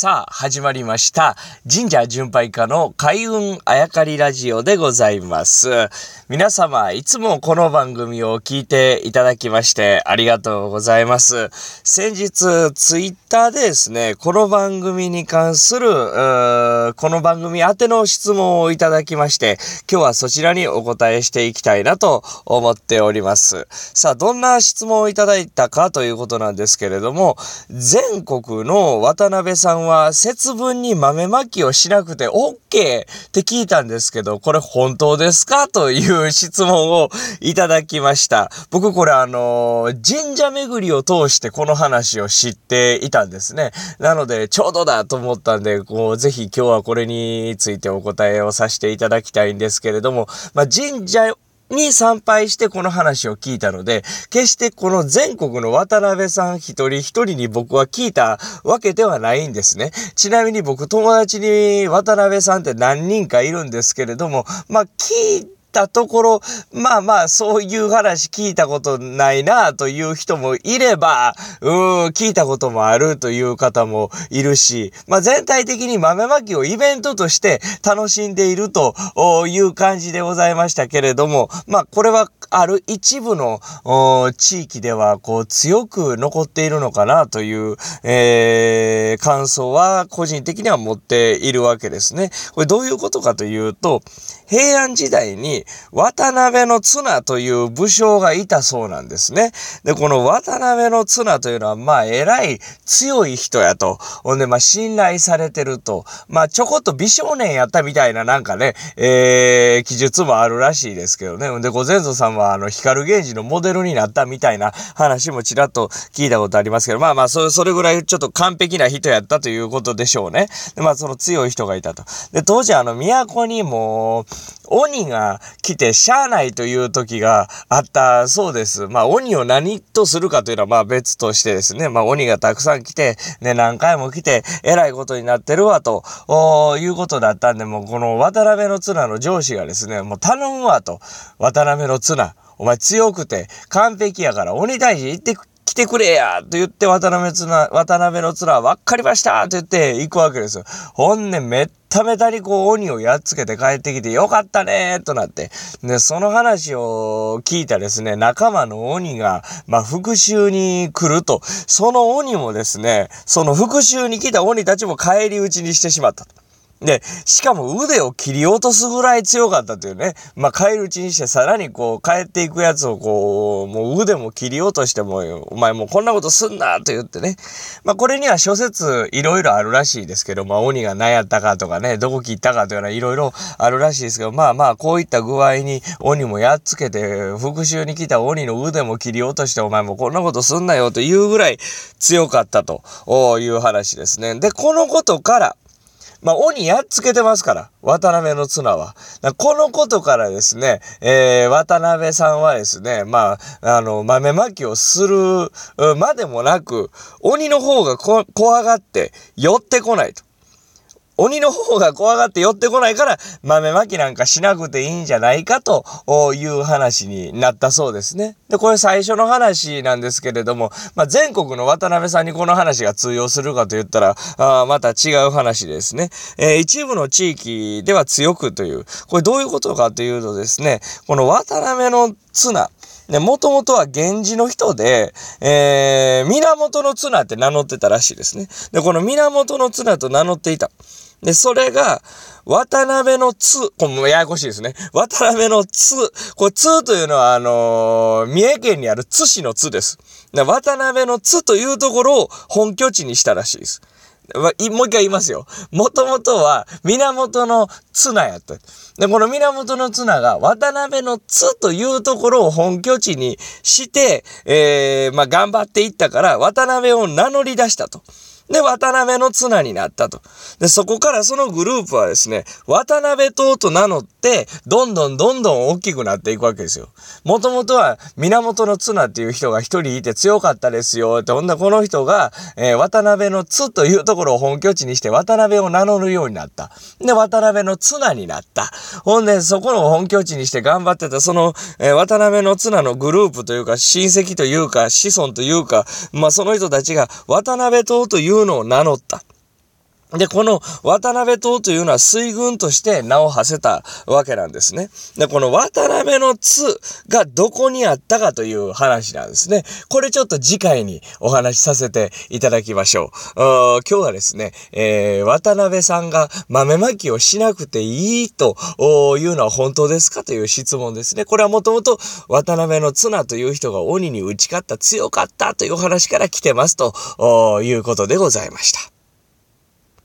さあ、始まりました。神社巡拝家の開運あやかりラジオでございます。皆様、いつもこの番組を聞いていただきましてありがとうございます。先日、ツイッターでですね、この番組に関する、この番組宛ての質問をいただきまして、今日はそちらにお答えしていきたいなと思っております。さあ、どんな質問をいただいたかということなんですけれども、全国の渡辺さんはは節分に豆まきをしなくて OK って聞いたんですけど、これ本当ですか？という質問をいただきました。僕これあの、神社巡りを通してこの話を知っていたんですね。なので、ちょうどだと思ったんで、こう、ぜひ今日はこれについてお答えをさせていただきたいんですけれども、まあ、神社に参拝してこの話を聞いたので、決してこの全国の渡辺さん一人一人に僕は聞いたわけではないんですね。ちなみに僕友達に渡辺さんって何人かいるんですけれども、まあ聞いてたところ、まあまあ、そういう話聞いたことないなという人もいれば、うん、聞いたこともあるという方もいるし、まあ全体的に豆まきをイベントとして楽しんでいるという感じでございましたけれども、まあこれはある一部の地域ではこう強く残っているのかなという、えー、感想は個人的には持っているわけですね。これどういうことかというと、平安時代に渡辺の綱という武将がいたそうなんですね。で、この渡辺の綱というのは、まあ、偉い強い人やと。ほんで、まあ、信頼されてると。まあ、ちょこっと美少年やったみたいななんかね、えー、記述もあるらしいですけどね。ほんで、ご前祖さんは、あの、光源氏のモデルになったみたいな話もちらっと聞いたことありますけど、まあまあ、そ、それぐらいちょっと完璧な人やったということでしょうね。で、まあ、その強い人がいたと。で、当時、あの、都にも、鬼が来てしゃあないという時があったそうです。まあ鬼を何とするかというのはまあ別としてですね、まあ鬼がたくさん来て、ね、何回も来て、えらいことになってるわと、いうことだったんで、もうこの渡辺の綱の上司がですね、もう頼むわと、渡辺の綱、お前強くて完璧やから鬼退治行って来てくれやと言って渡辺綱、渡辺の綱、わかりましたと言って行くわけですよ。ほんで、めっためたにこう鬼をやっつけて帰ってきてよかったねとなって。で、その話を聞いたですね、仲間の鬼が、まあ、復讐に来ると。その鬼もですね、その復讐に来た鬼たちも帰り討ちにしてしまったと。で、しかも腕を切り落とすぐらい強かったというね。まあ、帰るうちにしてさらにこう、帰っていくやつをこう、もう腕も切り落としても、お前もうこんなことすんなと言ってね。まあ、これには諸説いろいろあるらしいですけど、まあ、鬼が何やったかとかね、どこ切ったかというのはいろいろあるらしいですけど、まあまあ、こういった具合に鬼もやっつけて、復讐に来た鬼の腕も切り落として、お前もこんなことすんなよというぐらい強かったという話ですね。で、このことから、まあ、鬼やっつけてますから、渡辺の綱は。このことからですね、えー、渡辺さんはですね、まあ、あの、豆まきをするまでもなく、鬼の方が怖がって寄ってこないと。鬼の方が怖がって寄ってこないから豆まきなんかしなくていいんじゃないかという話になったそうですね。で、これ最初の話なんですけれども、まあ、全国の渡辺さんにこの話が通用するかと言ったら、あまた違う話ですね。えー、一部の地域では強くという、これどういうことかというとですね、この渡辺の綱、で、もともとは源氏の人で、えー、源の綱って名乗ってたらしいですね。で、この源の綱と名乗っていた。で、それが、渡辺の津、これもややこしいですね。渡辺の津、これ津というのは、あのー、三重県にある津市の津です。で渡辺の津というところを本拠地にしたらしいです。もう一回言いますよ。もともとは源の綱やった。で、この源の綱が渡辺の津というところを本拠地にして、えー、まあ、頑張っていったから渡辺を名乗り出したと。で、渡辺の綱になったと。で、そこからそのグループはですね、渡辺党と名乗って、どんどんどんどん大きくなっていくわけですよ。もともとは、源の綱っていう人が一人いて強かったですよ。って、ほんでこの人が、えー、渡辺の津というところを本拠地にして渡辺を名乗るようになった。で、渡辺の綱になった。ほんで、そこの本拠地にして頑張ってた、その、えー、渡辺の綱のグループというか、親戚というか、子孫というか、まあ、その人たちが、渡辺党といううのを名乗った。で、この渡辺島というのは水軍として名を馳せたわけなんですね。で、この渡辺の津がどこにあったかという話なんですね。これちょっと次回にお話しさせていただきましょう。う今日はですね、えー、渡辺さんが豆まきをしなくていいというのは本当ですかという質問ですね。これはもともと渡辺の綱という人が鬼に打ち勝った強かったという話から来てますということでございました。